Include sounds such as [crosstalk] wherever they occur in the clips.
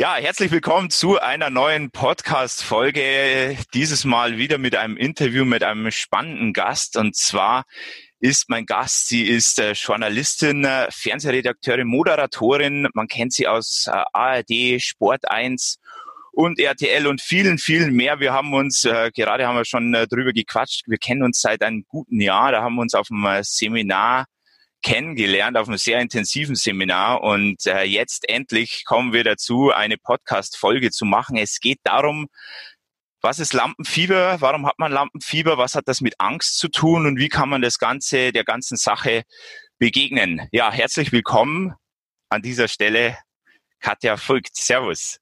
Ja, herzlich willkommen zu einer neuen Podcast-Folge. Dieses Mal wieder mit einem Interview mit einem spannenden Gast. Und zwar ist mein Gast, sie ist äh, Journalistin, äh, Fernsehredakteurin, Moderatorin. Man kennt sie aus äh, ARD, Sport 1 und RTL und vielen, vielen mehr. Wir haben uns, gerade haben wir schon drüber gequatscht, wir kennen uns seit einem guten Jahr. Da haben wir uns auf äh, Seminar kennengelernt auf einem sehr intensiven Seminar und äh, jetzt endlich kommen wir dazu, eine Podcast-Folge zu machen. Es geht darum, was ist Lampenfieber? Warum hat man Lampenfieber? Was hat das mit Angst zu tun? Und wie kann man das Ganze, der ganzen Sache begegnen? Ja, herzlich willkommen an dieser Stelle, Katja Voigt. Servus.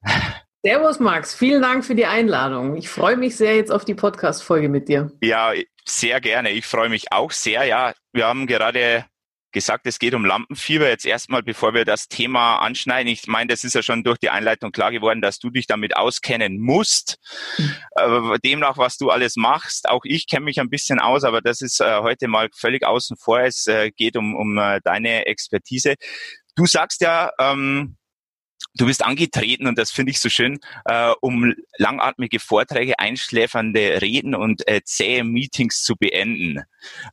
Servus, Max. Vielen Dank für die Einladung. Ich freue mich sehr jetzt auf die Podcast-Folge mit dir. Ja, sehr gerne. Ich freue mich auch sehr. Ja, wir haben gerade gesagt, es geht um Lampenfieber. Jetzt erstmal, bevor wir das Thema anschneiden. Ich meine, das ist ja schon durch die Einleitung klar geworden, dass du dich damit auskennen musst. Mhm. demnach, was du alles machst. Auch ich kenne mich ein bisschen aus, aber das ist äh, heute mal völlig außen vor. Es äh, geht um, um äh, deine Expertise. Du sagst ja, ähm, Du bist angetreten, und das finde ich so schön, äh, um langatmige Vorträge, einschläfernde Reden und äh, zähe Meetings zu beenden.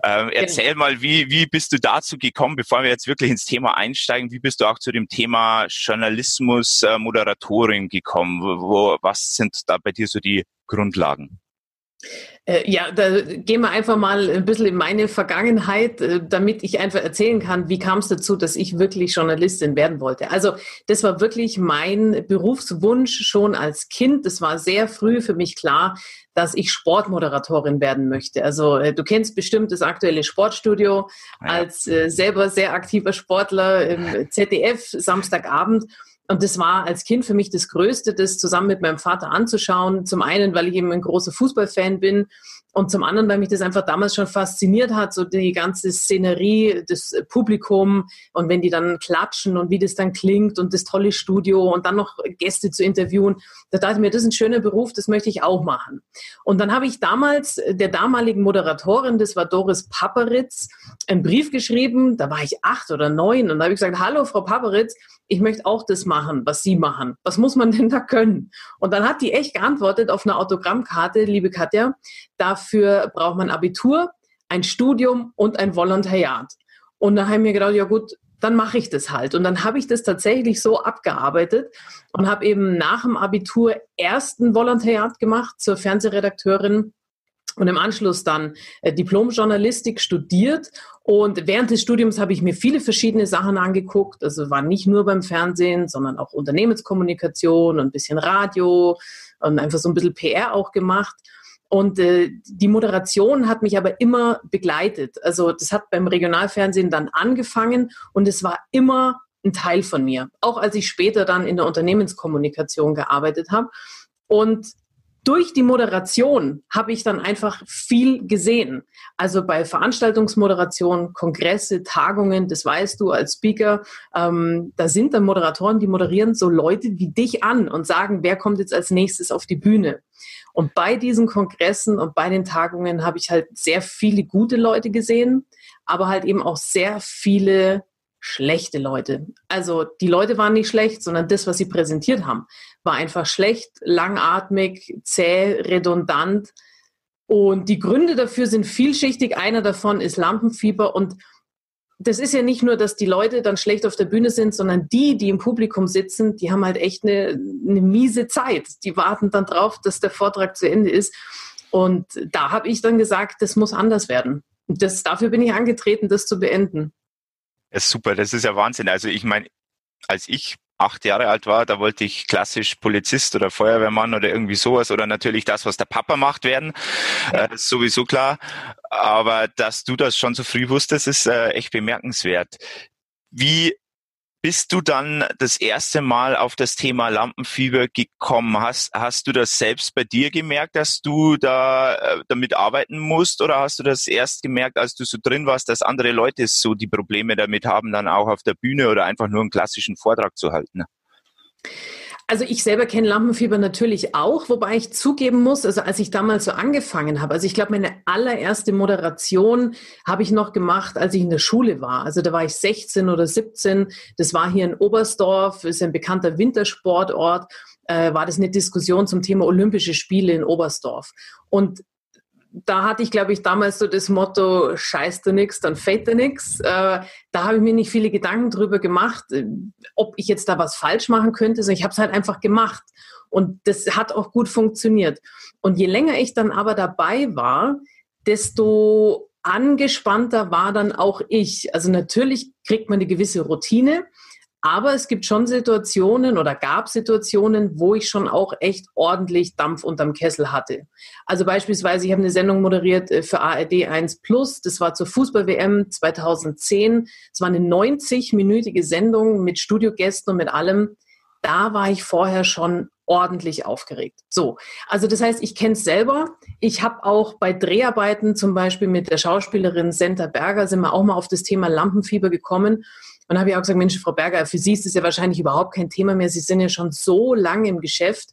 Ähm, erzähl genau. mal, wie, wie bist du dazu gekommen, bevor wir jetzt wirklich ins Thema einsteigen, wie bist du auch zu dem Thema Journalismus, äh, Moderatorin gekommen? Wo, was sind da bei dir so die Grundlagen? Äh, ja, da gehen wir einfach mal ein bisschen in meine Vergangenheit, äh, damit ich einfach erzählen kann, wie kam es dazu, dass ich wirklich Journalistin werden wollte. Also das war wirklich mein Berufswunsch schon als Kind. Das war sehr früh für mich klar, dass ich Sportmoderatorin werden möchte. Also äh, du kennst bestimmt das aktuelle Sportstudio ja. als äh, selber sehr aktiver Sportler im [laughs] ZDF Samstagabend. Und das war als Kind für mich das Größte, das zusammen mit meinem Vater anzuschauen. Zum einen, weil ich eben ein großer Fußballfan bin und zum anderen, weil mich das einfach damals schon fasziniert hat, so die ganze Szenerie, das Publikum und wenn die dann klatschen und wie das dann klingt und das tolle Studio und dann noch Gäste zu interviewen, da dachte ich mir, das ist ein schöner Beruf, das möchte ich auch machen. Und dann habe ich damals der damaligen Moderatorin, das war Doris Paperitz, einen Brief geschrieben, da war ich acht oder neun und da habe ich gesagt, hallo Frau Paperitz, ich möchte auch das machen, was Sie machen. Was muss man denn da können? Und dann hat die echt geantwortet auf einer Autogrammkarte, liebe Katja, dafür braucht man Abitur, ein Studium und ein Volontariat. Und da habe ich mir gedacht, ja gut, dann mache ich das halt. Und dann habe ich das tatsächlich so abgearbeitet und habe eben nach dem Abitur ersten Volontariat gemacht zur Fernsehredakteurin und im Anschluss dann äh, Diplom-Journalistik studiert. Und während des Studiums habe ich mir viele verschiedene Sachen angeguckt. Also war nicht nur beim Fernsehen, sondern auch Unternehmenskommunikation und ein bisschen Radio und einfach so ein bisschen PR auch gemacht. Und äh, die Moderation hat mich aber immer begleitet. Also das hat beim Regionalfernsehen dann angefangen und es war immer ein Teil von mir. Auch als ich später dann in der Unternehmenskommunikation gearbeitet habe. Und durch die Moderation habe ich dann einfach viel gesehen. Also bei Veranstaltungsmoderation, Kongresse, Tagungen, das weißt du als Speaker, ähm, da sind dann Moderatoren, die moderieren so Leute wie dich an und sagen, wer kommt jetzt als nächstes auf die Bühne. Und bei diesen Kongressen und bei den Tagungen habe ich halt sehr viele gute Leute gesehen, aber halt eben auch sehr viele schlechte Leute. Also die Leute waren nicht schlecht, sondern das, was sie präsentiert haben, war einfach schlecht, langatmig, zäh, redundant. Und die Gründe dafür sind vielschichtig. Einer davon ist Lampenfieber. Und das ist ja nicht nur, dass die Leute dann schlecht auf der Bühne sind, sondern die, die im Publikum sitzen, die haben halt echt eine, eine miese Zeit. Die warten dann drauf, dass der Vortrag zu Ende ist. Und da habe ich dann gesagt, das muss anders werden. Das, dafür bin ich angetreten, das zu beenden. Ja, super, das ist ja Wahnsinn. Also ich meine, als ich acht Jahre alt war, da wollte ich klassisch Polizist oder Feuerwehrmann oder irgendwie sowas oder natürlich das, was der Papa macht, werden. Ja. Äh, sowieso klar. Aber dass du das schon so früh wusstest, ist äh, echt bemerkenswert. Wie bist du dann das erste Mal auf das Thema Lampenfieber gekommen? Hast, hast du das selbst bei dir gemerkt, dass du da äh, damit arbeiten musst oder hast du das erst gemerkt, als du so drin warst, dass andere Leute so die Probleme damit haben, dann auch auf der Bühne oder einfach nur einen klassischen Vortrag zu halten? Also ich selber kenne Lampenfieber natürlich auch, wobei ich zugeben muss, also als ich damals so angefangen habe, also ich glaube, meine allererste Moderation habe ich noch gemacht, als ich in der Schule war. Also da war ich 16 oder 17. Das war hier in Oberstdorf, ist ein bekannter Wintersportort. Äh, war das eine Diskussion zum Thema Olympische Spiele in Oberstdorf. Und da hatte ich, glaube ich, damals so das Motto, scheiß du nix, dann fällt dir nix. Äh, da habe ich mir nicht viele Gedanken drüber gemacht, äh, ob ich jetzt da was falsch machen könnte. sondern ich habe es halt einfach gemacht. Und das hat auch gut funktioniert. Und je länger ich dann aber dabei war, desto angespannter war dann auch ich. Also natürlich kriegt man eine gewisse Routine. Aber es gibt schon Situationen oder gab Situationen, wo ich schon auch echt ordentlich Dampf unterm Kessel hatte. Also beispielsweise, ich habe eine Sendung moderiert äh, für ARD 1 Plus. Das war zur Fußball-WM 2010. Es war eine 90-minütige Sendung mit Studiogästen und mit allem. Da war ich vorher schon ordentlich aufgeregt. So, also das heißt, ich kenne es selber. Ich habe auch bei Dreharbeiten zum Beispiel mit der Schauspielerin Senta Berger sind wir auch mal auf das Thema Lampenfieber gekommen. Und habe ich auch gesagt, Mensch, Frau Berger, für Sie ist das ja wahrscheinlich überhaupt kein Thema mehr. Sie sind ja schon so lange im Geschäft.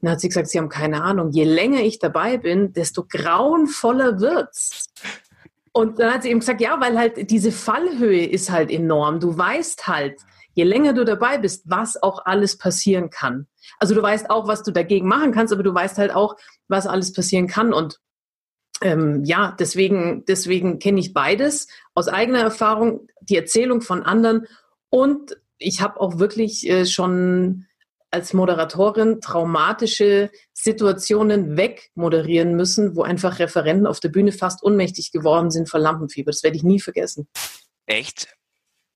Und dann hat sie gesagt, Sie haben keine Ahnung. Je länger ich dabei bin, desto grauenvoller wird's. Und dann hat sie eben gesagt, ja, weil halt diese Fallhöhe ist halt enorm. Du weißt halt, je länger du dabei bist, was auch alles passieren kann. Also du weißt auch, was du dagegen machen kannst, aber du weißt halt auch, was alles passieren kann. Und ähm, ja, deswegen, deswegen kenne ich beides aus eigener Erfahrung, die Erzählung von anderen und ich habe auch wirklich äh, schon als Moderatorin traumatische Situationen wegmoderieren müssen, wo einfach Referenten auf der Bühne fast ohnmächtig geworden sind vor Lampenfieber. Das werde ich nie vergessen. Echt?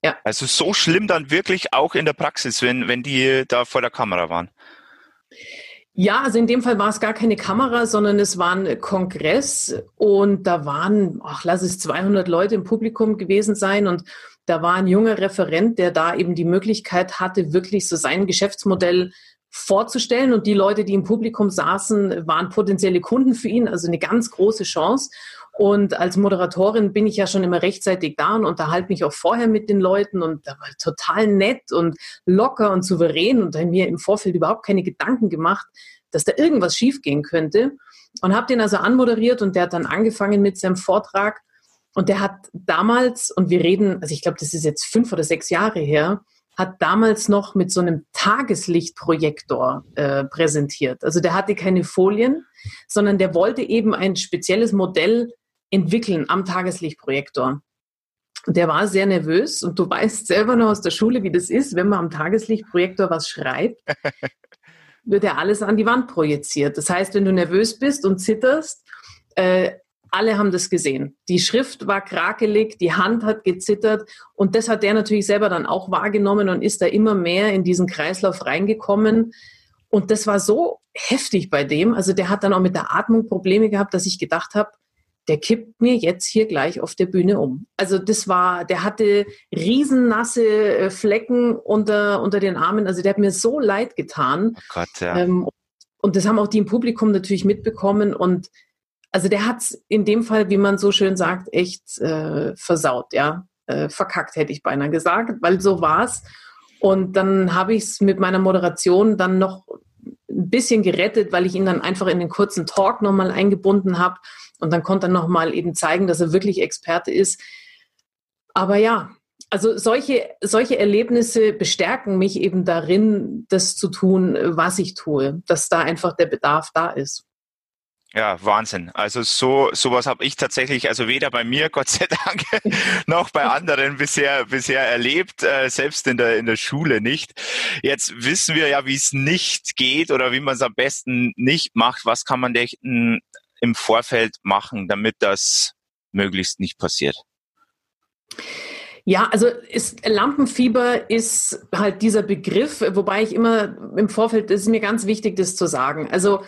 Ja. Also so schlimm dann wirklich auch in der Praxis, wenn, wenn die da vor der Kamera waren. Ja, also in dem Fall war es gar keine Kamera, sondern es war ein Kongress und da waren, ach, lass es 200 Leute im Publikum gewesen sein und da war ein junger Referent, der da eben die Möglichkeit hatte, wirklich so sein Geschäftsmodell vorzustellen und die Leute, die im Publikum saßen, waren potenzielle Kunden für ihn, also eine ganz große Chance. Und als Moderatorin bin ich ja schon immer rechtzeitig da und unterhalte mich auch vorher mit den Leuten und da war total nett und locker und souverän und habe mir im Vorfeld überhaupt keine Gedanken gemacht, dass da irgendwas schiefgehen könnte. Und habe den also anmoderiert und der hat dann angefangen mit seinem Vortrag. Und der hat damals, und wir reden, also ich glaube, das ist jetzt fünf oder sechs Jahre her, hat damals noch mit so einem Tageslichtprojektor äh, präsentiert. Also der hatte keine Folien, sondern der wollte eben ein spezielles Modell entwickeln am Tageslichtprojektor. Der war sehr nervös und du weißt selber noch aus der Schule, wie das ist, wenn man am Tageslichtprojektor was schreibt, [laughs] wird ja alles an die Wand projiziert. Das heißt, wenn du nervös bist und zitterst, äh, alle haben das gesehen. Die Schrift war krakelig, die Hand hat gezittert und das hat der natürlich selber dann auch wahrgenommen und ist da immer mehr in diesen Kreislauf reingekommen. Und das war so heftig bei dem. Also der hat dann auch mit der Atmung Probleme gehabt, dass ich gedacht habe, der kippt mir jetzt hier gleich auf der Bühne um. Also das war, der hatte riesennasse äh, Flecken unter, unter den Armen. Also der hat mir so leid getan. Oh Gott, ja. Ähm, und das haben auch die im Publikum natürlich mitbekommen. Und also der hat es in dem Fall, wie man so schön sagt, echt äh, versaut, ja. Äh, verkackt, hätte ich beinahe gesagt, weil so war es. Und dann habe ich es mit meiner Moderation dann noch ein bisschen gerettet, weil ich ihn dann einfach in den kurzen Talk nochmal eingebunden habe und dann konnte er nochmal eben zeigen, dass er wirklich Experte ist. Aber ja, also solche, solche Erlebnisse bestärken mich eben darin, das zu tun, was ich tue, dass da einfach der Bedarf da ist. Ja, Wahnsinn. Also so sowas habe ich tatsächlich, also weder bei mir, [laughs] Gott sei Dank, noch bei anderen bisher bisher erlebt, äh, selbst in der in der Schule nicht. Jetzt wissen wir ja, wie es nicht geht oder wie man es am besten nicht macht. Was kann man denn im Vorfeld machen, damit das möglichst nicht passiert? Ja, also ist, Lampenfieber ist halt dieser Begriff, wobei ich immer im Vorfeld, das ist mir ganz wichtig, das zu sagen. Also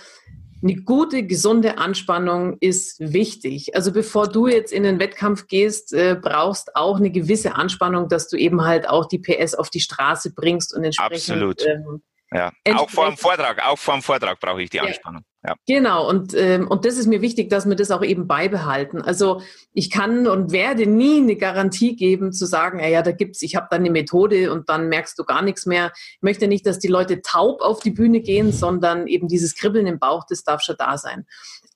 eine gute, gesunde Anspannung ist wichtig. Also bevor du jetzt in den Wettkampf gehst, äh, brauchst auch eine gewisse Anspannung, dass du eben halt auch die PS auf die Straße bringst und entsprechend. Absolut. Ähm, ja, auch vor dem Vortrag, auch vor dem Vortrag brauche ich die Anspannung. Ja. Ja. Genau, und, ähm, und das ist mir wichtig, dass wir das auch eben beibehalten. Also ich kann und werde nie eine Garantie geben, zu sagen, ja, da gibt's, ich habe da eine Methode und dann merkst du gar nichts mehr. Ich möchte nicht, dass die Leute taub auf die Bühne gehen, sondern eben dieses Kribbeln im Bauch, das darf schon da sein.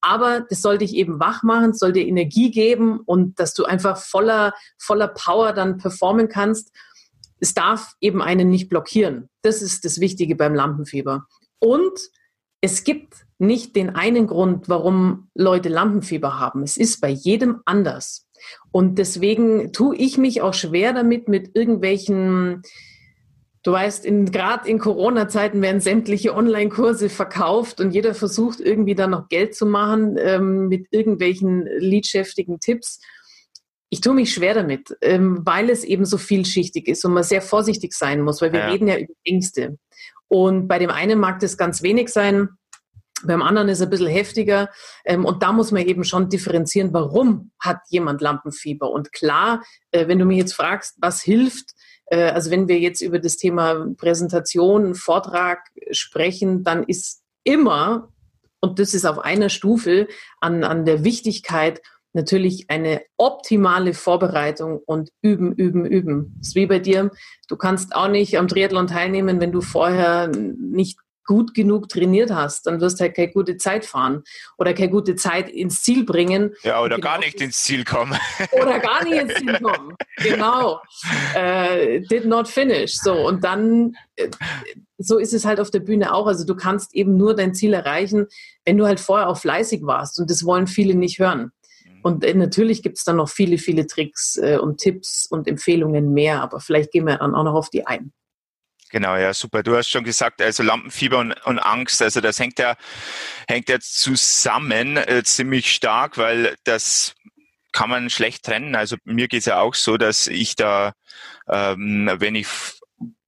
Aber das soll dich eben wach machen, soll dir Energie geben und dass du einfach voller, voller Power dann performen kannst. Es darf eben einen nicht blockieren. Das ist das Wichtige beim Lampenfieber. Und es gibt nicht den einen Grund, warum Leute Lampenfieber haben. Es ist bei jedem anders. Und deswegen tue ich mich auch schwer damit, mit irgendwelchen Du weißt, gerade in Corona-Zeiten werden sämtliche Online-Kurse verkauft und jeder versucht irgendwie da noch Geld zu machen ähm, mit irgendwelchen liedschäftigen Tipps. Ich tue mich schwer damit, ähm, weil es eben so vielschichtig ist und man sehr vorsichtig sein muss, weil wir ja. reden ja über Ängste. Und bei dem einen mag das ganz wenig sein, beim anderen ist es ein bisschen heftiger. Ähm, und da muss man eben schon differenzieren, warum hat jemand Lampenfieber. Und klar, äh, wenn du mich jetzt fragst, was hilft, äh, also wenn wir jetzt über das Thema Präsentation, Vortrag sprechen, dann ist immer, und das ist auf einer Stufe an, an der Wichtigkeit, natürlich eine optimale Vorbereitung und üben, üben, üben. Das ist wie bei dir. Du kannst auch nicht am Triathlon teilnehmen, wenn du vorher nicht gut genug trainiert hast, dann wirst du halt keine gute Zeit fahren oder keine gute Zeit ins Ziel bringen. Ja, oder genau gar nicht ins Ziel kommen. [laughs] Oder gar nicht ins Ziel kommen. Genau. Äh, did not finish. So, und dann, äh, so ist es halt auf der Bühne auch. Also du kannst eben nur dein Ziel erreichen, wenn du halt vorher auch fleißig warst. Und das wollen viele nicht hören. Mhm. Und äh, natürlich gibt es dann noch viele, viele Tricks äh, und Tipps und Empfehlungen mehr, aber vielleicht gehen wir dann auch noch auf die ein. Genau, ja, super. Du hast schon gesagt, also Lampenfieber und, und Angst, also das hängt ja, hängt ja zusammen äh, ziemlich stark, weil das kann man schlecht trennen. Also mir geht's ja auch so, dass ich da, ähm, wenn ich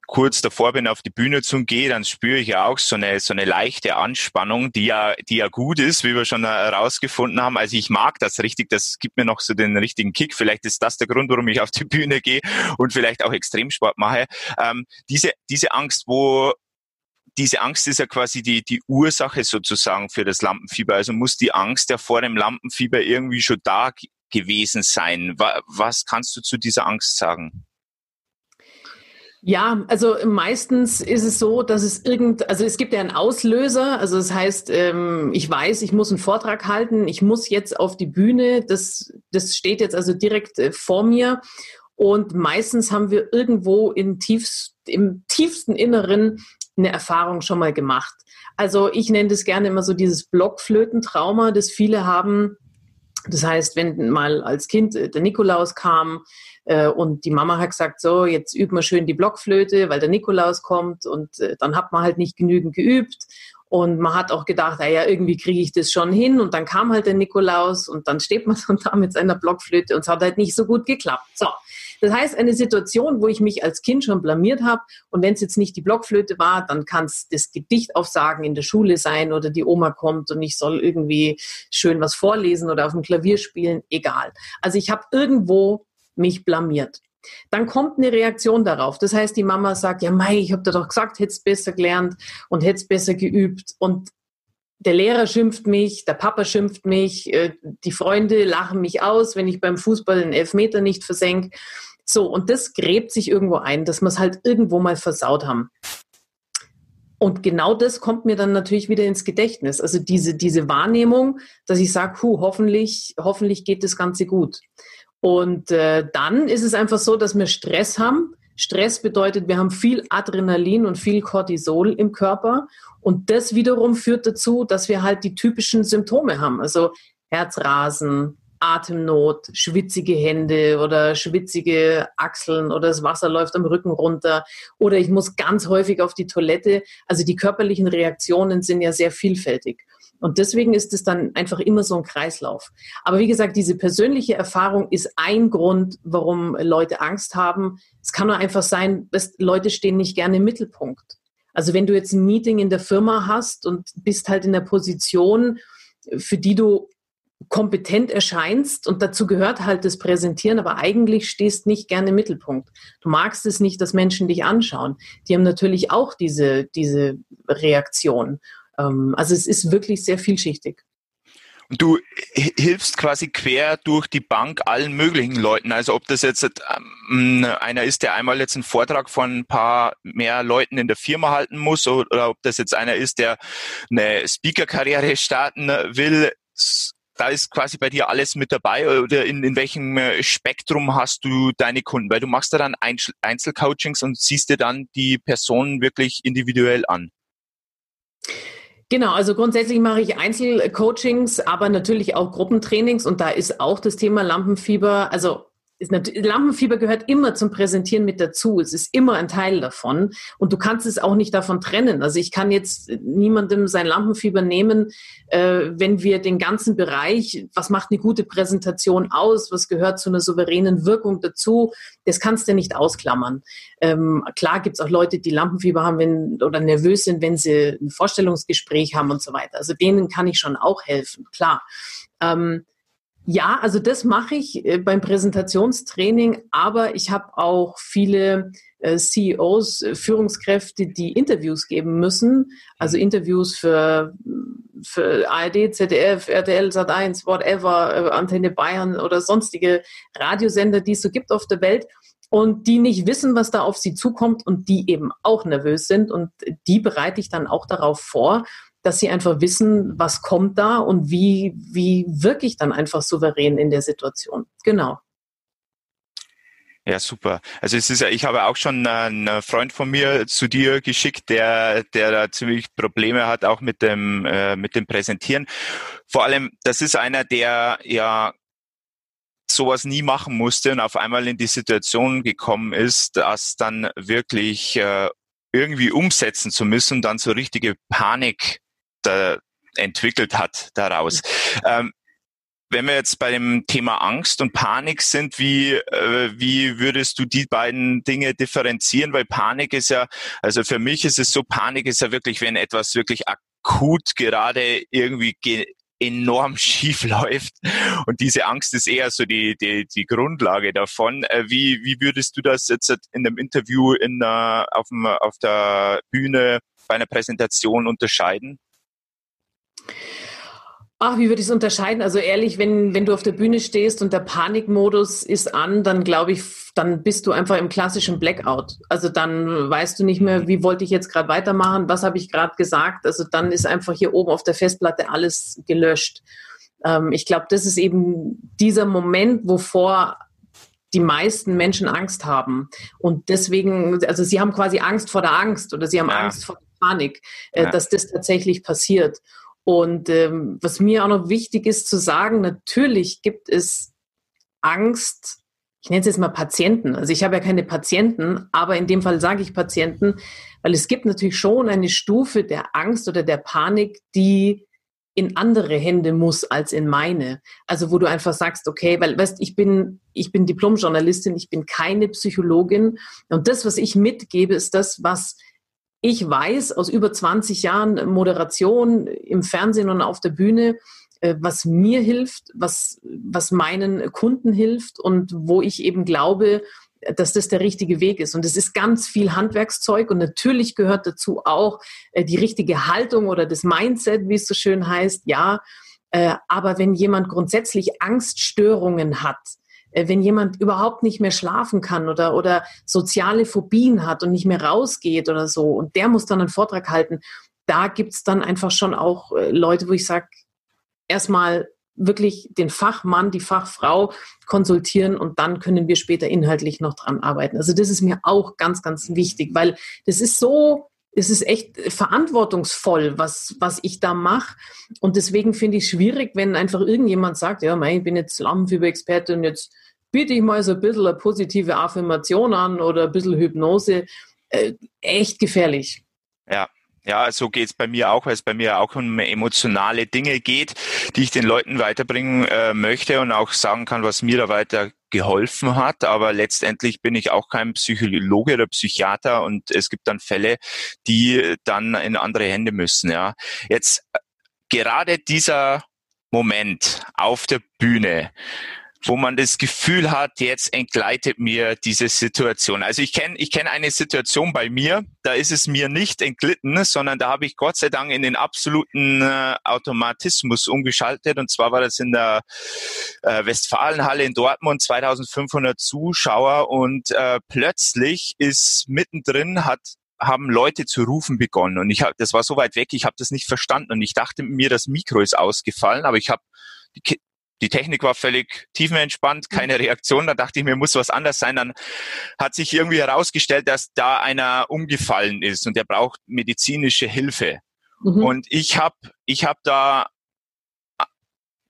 kurz davor bin, auf die Bühne zu gehen, dann spüre ich ja auch so eine, so eine leichte Anspannung, die ja, die ja gut ist, wie wir schon herausgefunden haben. Also ich mag das richtig, das gibt mir noch so den richtigen Kick. Vielleicht ist das der Grund, warum ich auf die Bühne gehe und vielleicht auch Extremsport mache. Ähm, diese, diese Angst, wo diese Angst ist ja quasi die, die Ursache sozusagen für das Lampenfieber. Also muss die Angst ja vor dem Lampenfieber irgendwie schon da gewesen sein. Was kannst du zu dieser Angst sagen? Ja, also meistens ist es so, dass es irgend, also es gibt ja einen Auslöser. Also das heißt, ähm, ich weiß, ich muss einen Vortrag halten, ich muss jetzt auf die Bühne. Das, das steht jetzt also direkt äh, vor mir. Und meistens haben wir irgendwo in tiefst, im tiefsten Inneren eine Erfahrung schon mal gemacht. Also ich nenne das gerne immer so dieses Blockflötentrauma, das viele haben. Das heißt, wenn mal als Kind äh, der Nikolaus kam, äh, und die Mama hat gesagt, so, jetzt üben wir schön die Blockflöte, weil der Nikolaus kommt. Und äh, dann hat man halt nicht genügend geübt. Und man hat auch gedacht, naja, irgendwie kriege ich das schon hin. Und dann kam halt der Nikolaus und dann steht man [laughs] dann da mit seiner Blockflöte und es hat halt nicht so gut geklappt. So. Das heißt, eine Situation, wo ich mich als Kind schon blamiert habe und wenn es jetzt nicht die Blockflöte war, dann kann es das Gedicht aufsagen in der Schule sein oder die Oma kommt und ich soll irgendwie schön was vorlesen oder auf dem Klavier spielen, egal. Also ich habe irgendwo mich blamiert. Dann kommt eine Reaktion darauf. Das heißt, die Mama sagt, ja, Mai, ich habe dir doch gesagt, hättest besser gelernt und hättest besser geübt. Und der Lehrer schimpft mich, der Papa schimpft mich, äh, die Freunde lachen mich aus, wenn ich beim Fußball einen Elfmeter nicht versenke. So, und das gräbt sich irgendwo ein, dass wir es halt irgendwo mal versaut haben. Und genau das kommt mir dann natürlich wieder ins Gedächtnis. Also diese, diese Wahrnehmung, dass ich sage, hoffentlich, hoffentlich geht das Ganze gut. Und äh, dann ist es einfach so, dass wir Stress haben. Stress bedeutet, wir haben viel Adrenalin und viel Cortisol im Körper. Und das wiederum führt dazu, dass wir halt die typischen Symptome haben. Also Herzrasen, Atemnot, schwitzige Hände oder schwitzige Achseln oder das Wasser läuft am Rücken runter oder ich muss ganz häufig auf die Toilette. Also die körperlichen Reaktionen sind ja sehr vielfältig. Und deswegen ist es dann einfach immer so ein Kreislauf. Aber wie gesagt, diese persönliche Erfahrung ist ein Grund, warum Leute Angst haben. Es kann nur einfach sein, dass Leute stehen nicht gerne im Mittelpunkt. Also wenn du jetzt ein Meeting in der Firma hast und bist halt in der Position, für die du kompetent erscheinst und dazu gehört halt das Präsentieren, aber eigentlich stehst nicht gerne im Mittelpunkt. Du magst es nicht, dass Menschen dich anschauen. Die haben natürlich auch diese, diese Reaktion. Ähm, also es ist wirklich sehr vielschichtig. Und du hilfst quasi quer durch die Bank allen möglichen Leuten. Also ob das jetzt ähm, einer ist, der einmal jetzt einen Vortrag von ein paar mehr Leuten in der Firma halten muss oder ob das jetzt einer ist, der eine Speaker-Karriere starten will. Da ist quasi bei dir alles mit dabei oder in, in welchem äh, Spektrum hast du deine Kunden? Weil du machst da dann Einzelcoachings und siehst dir dann die Personen wirklich individuell an. Genau, also grundsätzlich mache ich Einzelcoachings, aber natürlich auch Gruppentrainings und da ist auch das Thema Lampenfieber, also Lampenfieber gehört immer zum Präsentieren mit dazu. Es ist immer ein Teil davon und du kannst es auch nicht davon trennen. Also ich kann jetzt niemandem sein Lampenfieber nehmen, äh, wenn wir den ganzen Bereich, was macht eine gute Präsentation aus, was gehört zu einer souveränen Wirkung dazu, das kannst du nicht ausklammern. Ähm, klar gibt es auch Leute, die Lampenfieber haben wenn, oder nervös sind, wenn sie ein Vorstellungsgespräch haben und so weiter. Also denen kann ich schon auch helfen, klar. Ähm, ja, also das mache ich äh, beim Präsentationstraining, aber ich habe auch viele äh, CEOs, äh, Führungskräfte, die Interviews geben müssen, also Interviews für, für ARD, ZDF, RTL, Sat1, whatever, Antenne Bayern oder sonstige Radiosender, die es so gibt auf der Welt. Und die nicht wissen, was da auf sie zukommt und die eben auch nervös sind. Und die bereite ich dann auch darauf vor dass sie einfach wissen, was kommt da und wie, wie wirke ich dann einfach souverän in der Situation. Genau. Ja, super. Also es ist ja, ich habe auch schon einen Freund von mir zu dir geschickt, der, der da ziemlich Probleme hat, auch mit dem, äh, mit dem Präsentieren. Vor allem, das ist einer, der ja sowas nie machen musste und auf einmal in die Situation gekommen ist, dass dann wirklich äh, irgendwie umsetzen zu müssen, dann so richtige Panik da entwickelt hat daraus. Ähm, wenn wir jetzt bei dem Thema Angst und Panik sind, wie, äh, wie würdest du die beiden Dinge differenzieren? Weil Panik ist ja, also für mich ist es so, Panik ist ja wirklich, wenn etwas wirklich akut gerade irgendwie enorm [laughs] schief läuft. Und diese Angst ist eher so die, die, die Grundlage davon. Äh, wie, wie würdest du das jetzt in einem Interview in, uh, auf, dem, auf der Bühne bei einer Präsentation unterscheiden? Ach, wie würde ich es unterscheiden? Also ehrlich, wenn, wenn du auf der Bühne stehst und der Panikmodus ist an, dann glaube ich, dann bist du einfach im klassischen Blackout. Also dann weißt du nicht mehr, wie wollte ich jetzt gerade weitermachen, was habe ich gerade gesagt. Also dann ist einfach hier oben auf der Festplatte alles gelöscht. Ähm, ich glaube, das ist eben dieser Moment, wovor die meisten Menschen Angst haben. Und deswegen, also sie haben quasi Angst vor der Angst oder sie haben ja. Angst vor der Panik, äh, ja. dass das tatsächlich passiert. Und ähm, was mir auch noch wichtig ist zu sagen, natürlich gibt es Angst, ich nenne es jetzt mal Patienten. Also ich habe ja keine Patienten, aber in dem Fall sage ich Patienten, weil es gibt natürlich schon eine Stufe der Angst oder der Panik, die in andere Hände muss als in meine. Also wo du einfach sagst, okay, weil weißt, ich bin ich bin Diplomjournalistin, ich bin keine Psychologin und das, was ich mitgebe, ist das, was ich weiß aus über 20 Jahren Moderation im Fernsehen und auf der Bühne, äh, was mir hilft, was, was meinen Kunden hilft und wo ich eben glaube, dass das der richtige Weg ist. Und es ist ganz viel Handwerkszeug und natürlich gehört dazu auch äh, die richtige Haltung oder das Mindset, wie es so schön heißt, ja. Äh, aber wenn jemand grundsätzlich Angststörungen hat, wenn jemand überhaupt nicht mehr schlafen kann oder, oder soziale Phobien hat und nicht mehr rausgeht oder so und der muss dann einen Vortrag halten, da gibt's dann einfach schon auch äh, Leute, wo ich sage, erstmal wirklich den Fachmann, die Fachfrau konsultieren und dann können wir später inhaltlich noch dran arbeiten. Also das ist mir auch ganz, ganz wichtig, weil das ist so, es ist echt verantwortungsvoll, was, was ich da mache. Und deswegen finde ich es schwierig, wenn einfach irgendjemand sagt, ja, mein, ich bin jetzt Lampenfieber-Experte und jetzt biete ich mal so ein bisschen eine positive Affirmation an oder ein bisschen Hypnose. Äh, echt gefährlich. Ja, ja, so geht's bei mir auch, weil es bei mir auch um emotionale Dinge geht, die ich den Leuten weiterbringen äh, möchte und auch sagen kann, was mir da weiter geholfen hat. Aber letztendlich bin ich auch kein Psychologe oder Psychiater und es gibt dann Fälle, die dann in andere Hände müssen. Ja, jetzt äh, gerade dieser Moment auf der Bühne wo man das Gefühl hat, jetzt entgleitet mir diese Situation. Also ich kenne ich kenne eine Situation bei mir, da ist es mir nicht entglitten, sondern da habe ich Gott sei Dank in den absoluten äh, Automatismus umgeschaltet. Und zwar war das in der äh, Westfalenhalle in Dortmund, 2500 Zuschauer und äh, plötzlich ist mittendrin hat haben Leute zu rufen begonnen und ich habe das war so weit weg, ich habe das nicht verstanden und ich dachte mir, das Mikro ist ausgefallen, aber ich habe die, Technik war völlig tiefenentspannt, mhm. keine Reaktion. Da dachte ich mir, muss was anders sein. Dann hat sich irgendwie herausgestellt, dass da einer umgefallen ist und der braucht medizinische Hilfe. Mhm. Und ich habe ich hab da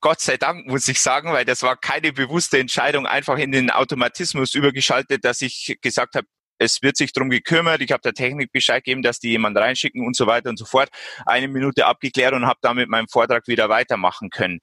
Gott sei Dank, muss ich sagen, weil das war keine bewusste Entscheidung, einfach in den Automatismus übergeschaltet, dass ich gesagt habe, es wird sich darum gekümmert, ich habe der Technik Bescheid gegeben, dass die jemand reinschicken und so weiter und so fort. Eine Minute abgeklärt und habe damit meinen Vortrag wieder weitermachen können.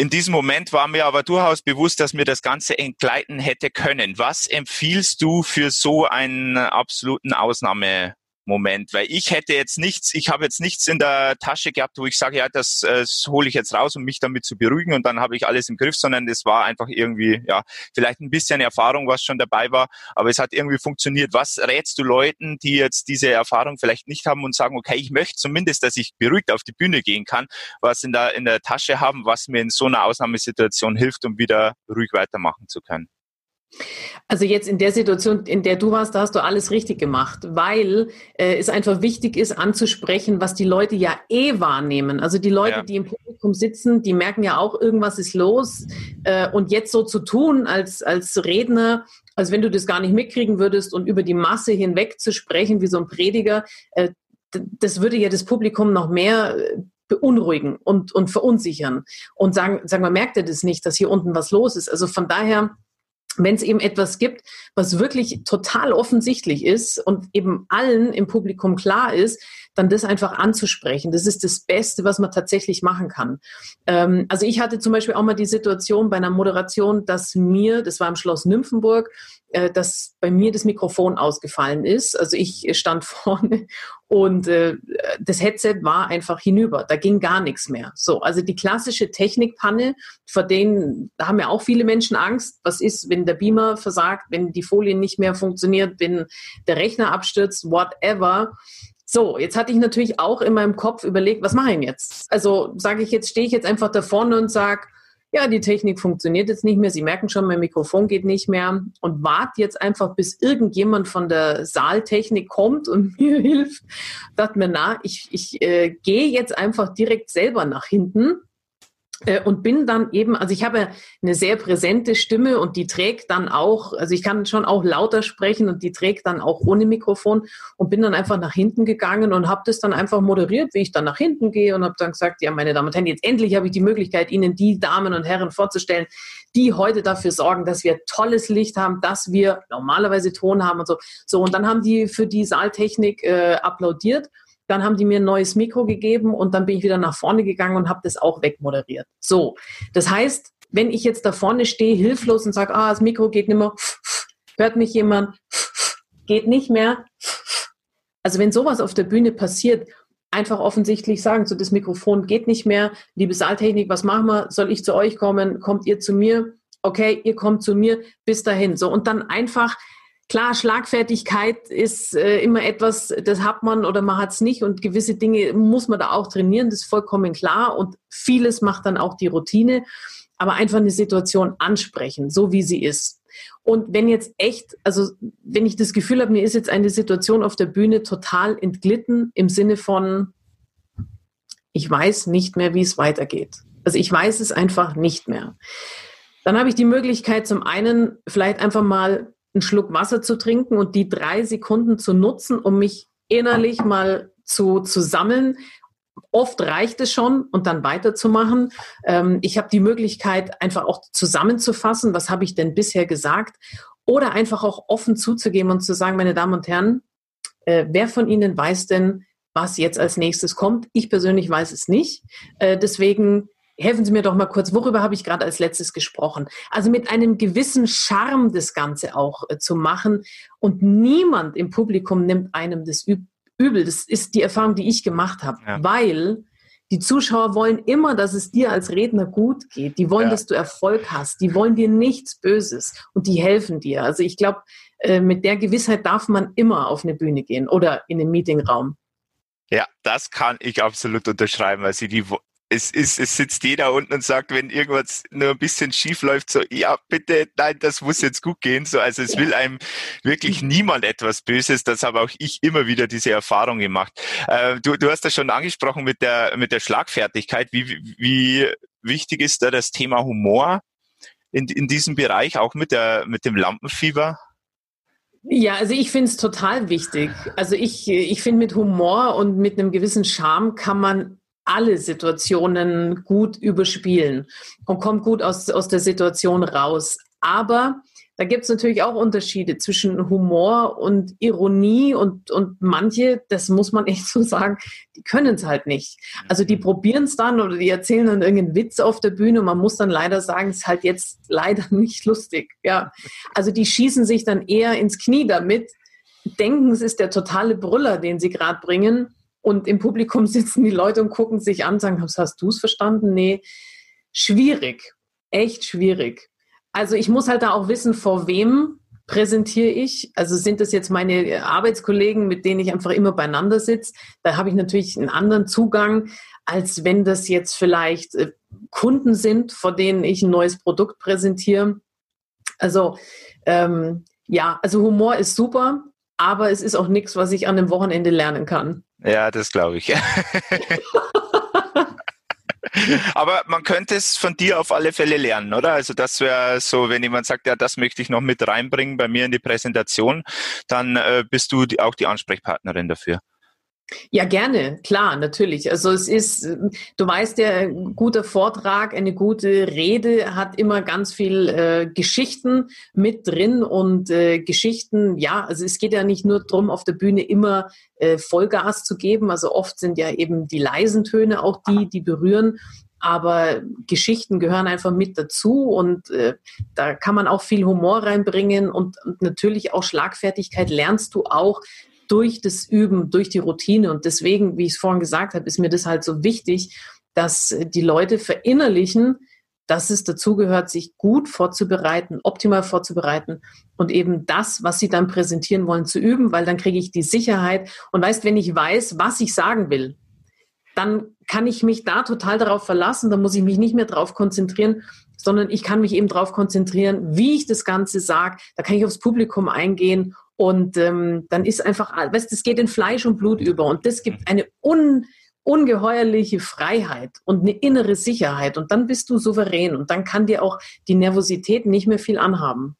In diesem Moment war mir aber durchaus bewusst, dass mir das Ganze entgleiten hätte können. Was empfiehlst du für so einen absoluten Ausnahme? Moment, weil ich hätte jetzt nichts, ich habe jetzt nichts in der Tasche gehabt, wo ich sage, ja, das, äh, das hole ich jetzt raus, um mich damit zu beruhigen und dann habe ich alles im Griff, sondern es war einfach irgendwie, ja, vielleicht ein bisschen Erfahrung, was schon dabei war, aber es hat irgendwie funktioniert. Was rätst du Leuten, die jetzt diese Erfahrung vielleicht nicht haben und sagen, okay, ich möchte zumindest, dass ich beruhigt auf die Bühne gehen kann, was in der, in der Tasche haben, was mir in so einer Ausnahmesituation hilft, um wieder ruhig weitermachen zu können? Also jetzt in der Situation, in der du warst, da hast du alles richtig gemacht, weil äh, es einfach wichtig ist anzusprechen, was die Leute ja eh wahrnehmen. Also die Leute, ja. die im Publikum sitzen, die merken ja auch, irgendwas ist los. Äh, und jetzt so zu tun als, als Redner, als wenn du das gar nicht mitkriegen würdest und über die Masse hinweg zu sprechen wie so ein Prediger, äh, das würde ja das Publikum noch mehr äh, beunruhigen und, und verunsichern und sagen, sagen, man merkt ja das nicht, dass hier unten was los ist. Also von daher wenn es eben etwas gibt, was wirklich total offensichtlich ist und eben allen im Publikum klar ist, dann das einfach anzusprechen. Das ist das Beste, was man tatsächlich machen kann. Ähm, also ich hatte zum Beispiel auch mal die Situation bei einer Moderation, dass mir, das war im Schloss Nymphenburg, äh, dass bei mir das Mikrofon ausgefallen ist. Also ich stand [laughs] vorne und äh, das Headset war einfach hinüber. Da ging gar nichts mehr. So, also die klassische Technikpanne, vor denen haben ja auch viele Menschen Angst. Was ist, wenn der Beamer versagt, wenn die Folie nicht mehr funktioniert, wenn der Rechner abstürzt, whatever. So, jetzt hatte ich natürlich auch in meinem Kopf überlegt, was mache ich jetzt? Also sage ich jetzt, stehe ich jetzt einfach da vorne und sage, ja, die Technik funktioniert jetzt nicht mehr, Sie merken schon, mein Mikrofon geht nicht mehr und warte jetzt einfach, bis irgendjemand von der Saaltechnik kommt und [laughs] mir hilft. Dachte mir, na, ich, ich äh, gehe jetzt einfach direkt selber nach hinten und bin dann eben, also ich habe eine sehr präsente Stimme und die trägt dann auch, also ich kann schon auch lauter sprechen und die trägt dann auch ohne Mikrofon und bin dann einfach nach hinten gegangen und habe das dann einfach moderiert, wie ich dann nach hinten gehe und habe dann gesagt, ja, meine Damen und Herren, jetzt endlich habe ich die Möglichkeit, Ihnen die Damen und Herren vorzustellen, die heute dafür sorgen, dass wir tolles Licht haben, dass wir normalerweise Ton haben und so. So, und dann haben die für die Saaltechnik äh, applaudiert dann haben die mir ein neues Mikro gegeben und dann bin ich wieder nach vorne gegangen und habe das auch wegmoderiert. So, das heißt, wenn ich jetzt da vorne stehe, hilflos und sage, ah, das Mikro geht nicht mehr, hört mich jemand, geht nicht mehr. Also wenn sowas auf der Bühne passiert, einfach offensichtlich sagen, so das Mikrofon geht nicht mehr, liebe Saaltechnik, was machen wir? Soll ich zu euch kommen? Kommt ihr zu mir? Okay, ihr kommt zu mir, bis dahin. So und dann einfach Klar, Schlagfertigkeit ist äh, immer etwas, das hat man oder man hat es nicht und gewisse Dinge muss man da auch trainieren, das ist vollkommen klar und vieles macht dann auch die Routine, aber einfach eine Situation ansprechen, so wie sie ist. Und wenn jetzt echt, also wenn ich das Gefühl habe, mir ist jetzt eine Situation auf der Bühne total entglitten im Sinne von, ich weiß nicht mehr, wie es weitergeht. Also ich weiß es einfach nicht mehr. Dann habe ich die Möglichkeit, zum einen vielleicht einfach mal einen Schluck Wasser zu trinken und die drei Sekunden zu nutzen, um mich innerlich mal zu, zu sammeln. Oft reicht es schon und dann weiterzumachen. Ähm, ich habe die Möglichkeit, einfach auch zusammenzufassen, was habe ich denn bisher gesagt, oder einfach auch offen zuzugeben und zu sagen, meine Damen und Herren, äh, wer von Ihnen weiß denn, was jetzt als nächstes kommt? Ich persönlich weiß es nicht. Äh, deswegen helfen Sie mir doch mal kurz, worüber habe ich gerade als letztes gesprochen? Also mit einem gewissen Charme das Ganze auch äh, zu machen und niemand im Publikum nimmt einem das übel. Das ist die Erfahrung, die ich gemacht habe, ja. weil Die Zuschauer wollen immer, dass es dir als Redner gut geht. Die wollen, ja. dass du Erfolg hast. Die wollen dir nichts Böses und die helfen dir. Also ich glaube, äh, mit der Gewissheit darf man immer auf eine Bühne gehen oder in den Meetingraum. Ja, das kann ich absolut unterschreiben. Also die, es, ist, es sitzt jeder unten und sagt, wenn irgendwas nur ein bisschen schief läuft, so, ja, bitte, nein, das muss jetzt gut gehen. So, also es will einem wirklich niemand etwas Böses. Das habe auch ich immer wieder diese Erfahrung gemacht. Äh, du, du hast das schon angesprochen mit der, mit der Schlagfertigkeit. Wie, wie wichtig ist da das Thema Humor in, in diesem Bereich, auch mit der, mit dem Lampenfieber? Ja, also ich finde es total wichtig. Also ich, ich finde mit Humor und mit einem gewissen Charme kann man alle Situationen gut überspielen und kommt gut aus, aus der Situation raus. Aber da gibt es natürlich auch Unterschiede zwischen Humor und Ironie und, und manche, das muss man [laughs] echt so sagen, die können es halt nicht. Also die mhm. probieren es dann oder die erzählen dann irgendeinen Witz auf der Bühne. Man muss dann leider sagen, es ist halt jetzt leider [laughs] nicht lustig. Ja, also die schießen sich dann eher ins Knie damit, denken, es ist der totale Brüller, den sie gerade bringen. Und im Publikum [laughs] sitzen die Leute und gucken sich an und sagen, hast du es verstanden? Nee, schwierig, echt schwierig. Also ich muss halt da auch wissen, vor wem präsentiere ich. Also sind das jetzt meine Arbeitskollegen, mit denen ich einfach immer beieinander sitze. Da habe ich natürlich einen anderen Zugang, als wenn das jetzt vielleicht äh, Kunden sind, vor denen ich ein neues Produkt präsentiere. Also ähm, ja, also Humor ist super, aber es ist auch nichts, was ich an einem Wochenende lernen kann. Ja, das glaube ich. [laughs] Aber man könnte es von dir auf alle Fälle lernen, oder? Also das wäre so, wenn jemand sagt, ja, das möchte ich noch mit reinbringen bei mir in die Präsentation, dann äh, bist du die, auch die Ansprechpartnerin dafür. Ja, gerne, klar, natürlich. Also es ist, du weißt ja, ein guter Vortrag, eine gute Rede hat immer ganz viel äh, Geschichten mit drin und äh, Geschichten, ja, also es geht ja nicht nur darum, auf der Bühne immer äh, Vollgas zu geben. Also oft sind ja eben die leisen Töne auch die, die berühren. Aber Geschichten gehören einfach mit dazu und äh, da kann man auch viel Humor reinbringen und, und natürlich auch Schlagfertigkeit lernst du auch, durch das Üben, durch die Routine. Und deswegen, wie ich es vorhin gesagt habe, ist mir das halt so wichtig, dass die Leute verinnerlichen, dass es dazugehört, sich gut vorzubereiten, optimal vorzubereiten und eben das, was sie dann präsentieren wollen, zu üben, weil dann kriege ich die Sicherheit. Und weißt, wenn ich weiß, was ich sagen will, dann kann ich mich da total darauf verlassen, dann muss ich mich nicht mehr darauf konzentrieren, sondern ich kann mich eben darauf konzentrieren, wie ich das Ganze sage. Da kann ich aufs Publikum eingehen und ähm, dann ist einfach, weißt, das geht in Fleisch und Blut über. Und das gibt eine un, ungeheuerliche Freiheit und eine innere Sicherheit. Und dann bist du souverän und dann kann dir auch die Nervosität nicht mehr viel anhaben.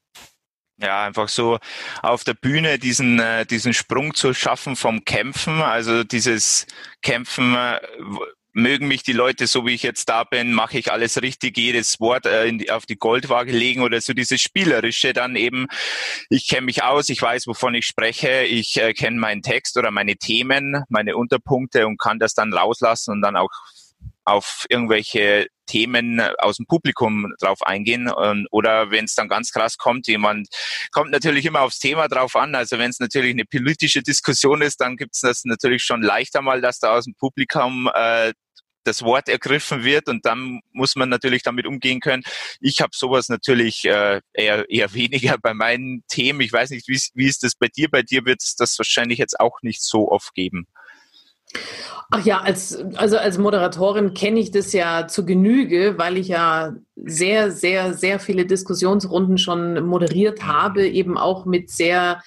Ja, einfach so auf der Bühne diesen, äh, diesen Sprung zu schaffen vom Kämpfen, also dieses Kämpfen, äh, mögen mich die Leute so wie ich jetzt da bin, mache ich alles richtig, jedes Wort äh, die, auf die Goldwaage legen oder so dieses Spielerische dann eben, ich kenne mich aus, ich weiß, wovon ich spreche, ich äh, kenne meinen Text oder meine Themen, meine Unterpunkte und kann das dann rauslassen und dann auch auf irgendwelche Themen aus dem Publikum drauf eingehen. Und, oder wenn es dann ganz krass kommt, jemand kommt natürlich immer aufs Thema drauf an. Also wenn es natürlich eine politische Diskussion ist, dann gibt es das natürlich schon leichter mal, dass da aus dem Publikum äh, das Wort ergriffen wird und dann muss man natürlich damit umgehen können. Ich habe sowas natürlich äh, eher, eher [laughs] weniger bei meinen Themen. Ich weiß nicht, wie ist das bei dir? Bei dir wird es das wahrscheinlich jetzt auch nicht so oft geben. Ach ja, als, also als Moderatorin kenne ich das ja zu Genüge, weil ich ja sehr, sehr, sehr viele Diskussionsrunden schon moderiert habe, eben auch mit sehr,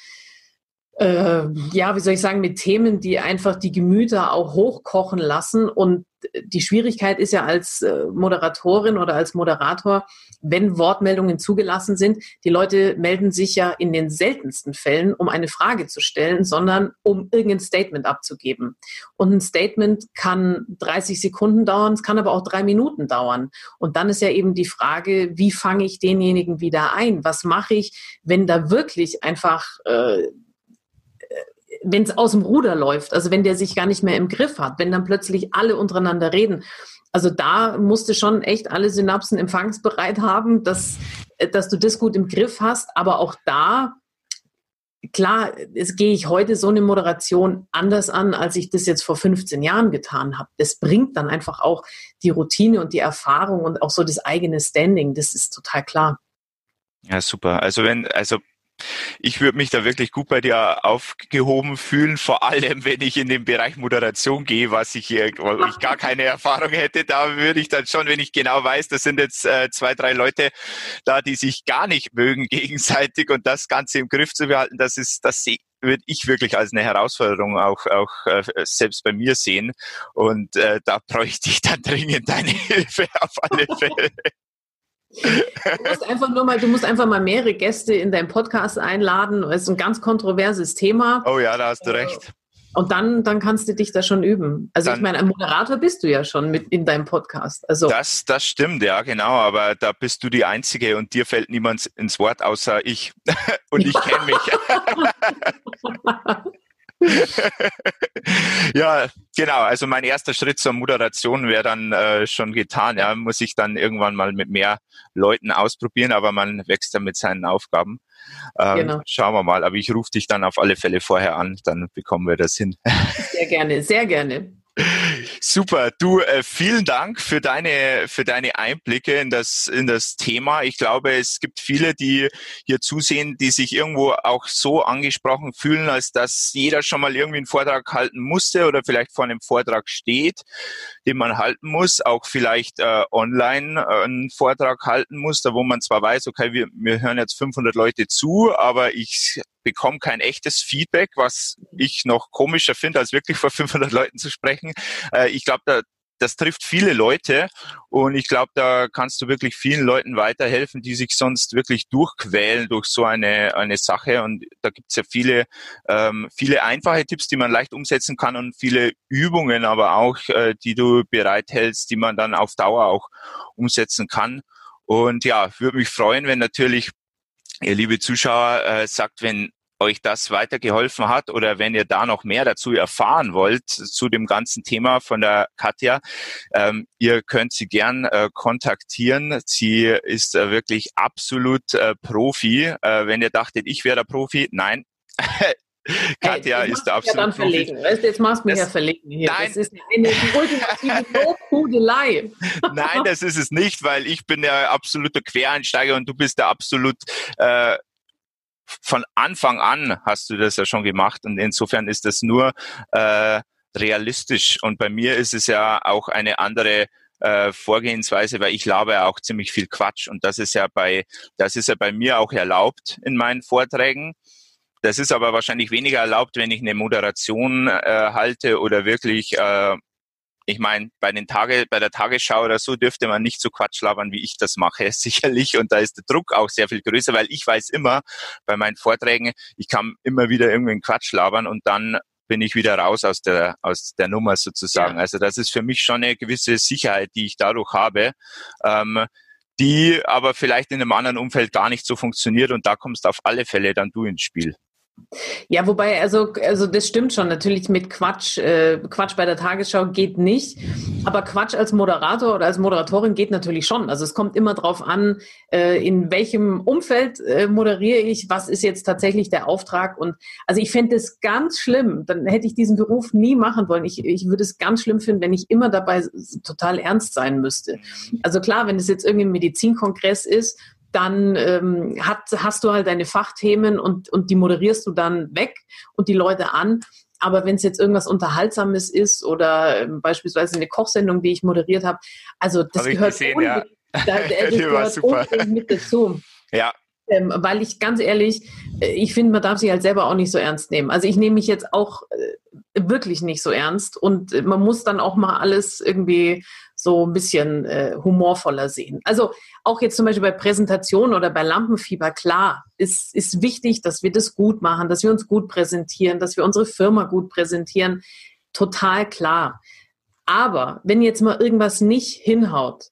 äh, ja, wie soll ich sagen, mit Themen, die einfach die Gemüter auch hochkochen lassen. Und die Schwierigkeit ist ja als äh, Moderatorin oder als Moderator, wenn Wortmeldungen zugelassen sind, die Leute melden sich ja in den seltensten Fällen, um eine Frage zu stellen, sondern um irgendein Statement abzugeben. Und ein Statement kann 30 Sekunden dauern, es kann aber auch drei Minuten dauern. Und dann ist ja eben die Frage, wie fange ich denjenigen wieder ein? Was mache ich, wenn da wirklich einfach äh, wenn es aus dem Ruder läuft, also wenn der sich gar nicht mehr im Griff hat, wenn dann plötzlich alle untereinander reden. Also da musst du schon echt alle Synapsen empfangsbereit haben, dass, dass du das gut im Griff hast. Aber auch da klar, es gehe ich heute so eine Moderation anders an, als ich das jetzt vor 15 Jahren getan habe. Das bringt dann einfach auch die Routine und die Erfahrung und auch so das eigene Standing. Das ist total klar. Ja, super. Also wenn, also ich würde mich da wirklich gut bei dir aufgehoben fühlen, vor allem wenn ich in den Bereich Moderation gehe, was ich hier, wo ich gar keine Erfahrung hätte, da würde ich dann schon, wenn ich genau weiß, das sind jetzt äh, zwei, drei Leute da, die sich gar nicht mögen [laughs] gegenseitig und das Ganze im Griff zu behalten, das ist, das würde ich wirklich als eine Herausforderung auch, auch äh, selbst bei mir sehen. Und äh, da bräuchte ich dann dringend deine [laughs] Hilfe auf alle [laughs] Fälle. Du musst einfach nur mal, du musst einfach mal mehrere Gäste in deinen Podcast einladen. Es ist ein ganz kontroverses Thema. Oh ja, da hast du äh, recht. Und dann, dann kannst du dich da schon üben. Also dann, ich meine, ein Moderator bist du ja schon mit in deinem Podcast. Also das, das stimmt, ja, genau. Aber da bist du die Einzige und dir fällt niemand ins Wort außer ich. [laughs] und ich kenne mich. [laughs] [laughs] ja, genau. Also mein erster Schritt zur Moderation wäre dann äh, schon getan. Ja, muss ich dann irgendwann mal mit mehr Leuten ausprobieren, aber man wächst ja mit seinen Aufgaben. Ähm, genau. Schauen wir mal. Aber ich rufe dich dann auf alle Fälle vorher an, dann bekommen wir das hin. Sehr gerne, sehr gerne. Super, du äh, vielen Dank für deine für deine Einblicke in das in das Thema. Ich glaube, es gibt viele, die hier zusehen, die sich irgendwo auch so angesprochen fühlen, als dass jeder schon mal irgendwie einen Vortrag halten musste oder vielleicht vor einem Vortrag steht, den man halten muss, auch vielleicht äh, online äh, einen Vortrag halten muss, da wo man zwar weiß, okay, wir, wir hören jetzt 500 Leute zu, aber ich bekomme kein echtes Feedback, was ich noch komischer finde, als wirklich vor [laughs] 500 Leuten zu sprechen. Äh, ich glaube, da, das trifft viele Leute und ich glaube, da kannst du wirklich vielen Leuten weiterhelfen, die sich sonst wirklich durchquälen durch so eine, eine Sache. Und da gibt es ja viele, ähm, viele einfache Tipps, die man leicht umsetzen kann und viele Übungen aber auch, äh, die du bereithältst, die man dann auf Dauer auch umsetzen kann. Und ja, würde mich freuen, wenn natürlich ihr liebe Zuschauer äh, sagt, wenn euch das weitergeholfen hat oder wenn ihr da noch mehr dazu erfahren wollt zu dem ganzen Thema von der Katja, ähm, ihr könnt sie gern äh, kontaktieren. Sie ist äh, wirklich absolut äh, Profi. Äh, wenn ihr dachtet, ich wäre der Profi, nein. [laughs] Katja hey, ist der absolute ja dann verlegen. Weißt, jetzt machst du mich das, ja verlegen hier. Nein. Das ist eine die ultimative [laughs] Lobhudelei. nein, das ist es nicht, weil ich bin der absolute Quereinsteiger und du bist der absolut äh, von Anfang an hast du das ja schon gemacht und insofern ist das nur äh, realistisch und bei mir ist es ja auch eine andere äh, Vorgehensweise, weil ich labe ja auch ziemlich viel Quatsch und das ist ja bei das ist ja bei mir auch erlaubt in meinen Vorträgen. Das ist aber wahrscheinlich weniger erlaubt, wenn ich eine Moderation äh, halte oder wirklich äh, ich meine, bei den Tage, bei der Tagesschau oder so dürfte man nicht so Quatsch labern, wie ich das mache, [laughs] sicherlich. Und da ist der Druck auch sehr viel größer, weil ich weiß immer bei meinen Vorträgen, ich kann immer wieder irgendeinen Quatsch labern und dann bin ich wieder raus aus der, aus der Nummer sozusagen. Ja. Also das ist für mich schon eine gewisse Sicherheit, die ich dadurch habe. Ähm, die aber vielleicht in einem anderen Umfeld gar nicht so funktioniert und da kommst auf alle Fälle dann du ins Spiel. Ja, wobei, also, also das stimmt schon. Natürlich mit Quatsch, äh, Quatsch bei der Tagesschau geht nicht. Aber Quatsch als Moderator oder als Moderatorin geht natürlich schon. Also es kommt immer drauf an, äh, in welchem Umfeld äh, moderiere ich, was ist jetzt tatsächlich der Auftrag. Und also ich fände es ganz schlimm, dann hätte ich diesen Beruf nie machen wollen. Ich, ich würde es ganz schlimm finden, wenn ich immer dabei total ernst sein müsste. Also klar, wenn es jetzt irgendwie ein Medizinkongress ist, dann ähm, hat, hast du halt deine Fachthemen und, und die moderierst du dann weg und die Leute an. Aber wenn es jetzt irgendwas Unterhaltsames ist oder ähm, beispielsweise eine Kochsendung, die ich moderiert habe, also das hab gehört, gesehen, ja. da, [laughs] das gehört mit dazu. Ja. Ähm, weil ich ganz ehrlich, äh, ich finde, man darf sich halt selber auch nicht so ernst nehmen. Also ich nehme mich jetzt auch äh, wirklich nicht so ernst und äh, man muss dann auch mal alles irgendwie so ein bisschen äh, humorvoller sehen. Also auch jetzt zum Beispiel bei Präsentationen oder bei Lampenfieber, klar, ist, ist wichtig, dass wir das gut machen, dass wir uns gut präsentieren, dass wir unsere Firma gut präsentieren. Total klar. Aber wenn jetzt mal irgendwas nicht hinhaut,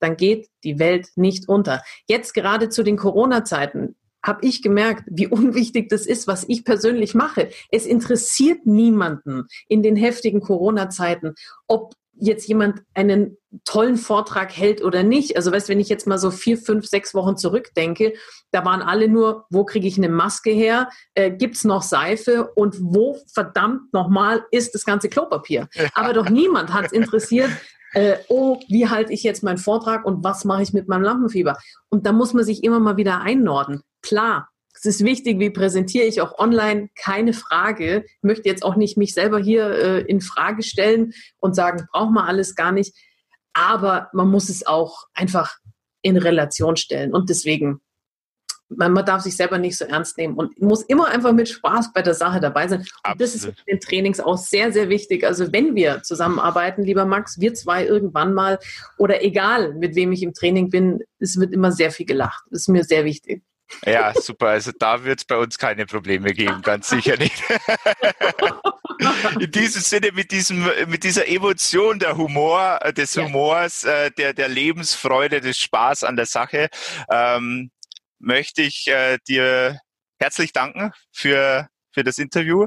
dann geht die Welt nicht unter. Jetzt gerade zu den Corona-Zeiten habe ich gemerkt, wie unwichtig das ist, was ich persönlich mache. Es interessiert niemanden in den heftigen Corona-Zeiten, ob jetzt jemand einen tollen Vortrag hält oder nicht. Also weißt, wenn ich jetzt mal so vier, fünf, sechs Wochen zurückdenke, da waren alle nur, wo kriege ich eine Maske her? Äh, Gibt es noch Seife? Und wo verdammt nochmal ist das ganze Klopapier? Aber doch niemand hat es interessiert, [laughs] äh, oh, wie halte ich jetzt meinen Vortrag und was mache ich mit meinem Lampenfieber? Und da muss man sich immer mal wieder einnorden. Klar, es ist wichtig, wie präsentiere ich auch online, keine Frage. Ich möchte jetzt auch nicht mich selber hier äh, in Frage stellen und sagen, braucht man alles gar nicht. Aber man muss es auch einfach in Relation stellen. Und deswegen, man, man darf sich selber nicht so ernst nehmen und muss immer einfach mit Spaß bei der Sache dabei sein. Und Absolut. das ist in den Trainings auch sehr, sehr wichtig. Also wenn wir zusammenarbeiten, lieber Max, wir zwei irgendwann mal oder egal, mit wem ich im Training bin, es wird immer sehr viel gelacht. Das ist mir sehr wichtig. Ja, super. Also da wird es bei uns keine Probleme geben, ganz sicher nicht. In diesem Sinne, mit, diesem, mit dieser Emotion der Humor, äh, des Humors, äh, der, der Lebensfreude, des Spaß an der Sache, ähm, möchte ich äh, dir herzlich danken für für das Interview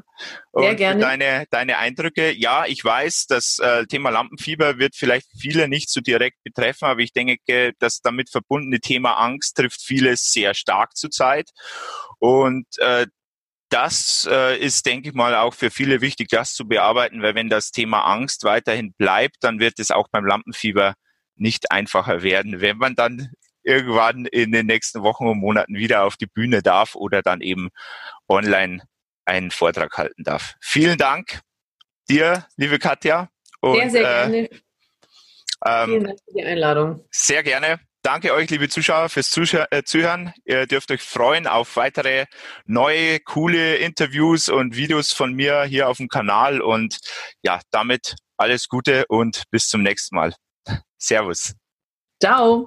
Sehr und gerne. deine, deine Eindrücke. Ja, ich weiß, das äh, Thema Lampenfieber wird vielleicht viele nicht so direkt betreffen, aber ich denke, das damit verbundene Thema Angst trifft viele sehr stark zurzeit. Und äh, das äh, ist, denke ich mal, auch für viele wichtig, das zu bearbeiten, weil wenn das Thema Angst weiterhin bleibt, dann wird es auch beim Lampenfieber nicht einfacher werden, wenn man dann irgendwann in den nächsten Wochen und Monaten wieder auf die Bühne darf oder dann eben online einen Vortrag halten darf. Vielen Dank dir, liebe Katja. Und, sehr, sehr äh, gerne. Ähm, Vielen Dank für die Einladung. Sehr gerne. Danke euch, liebe Zuschauer, fürs äh, Zuhören. Ihr dürft euch freuen auf weitere neue, coole Interviews und Videos von mir hier auf dem Kanal. Und ja, damit alles Gute und bis zum nächsten Mal. [laughs] Servus. Ciao.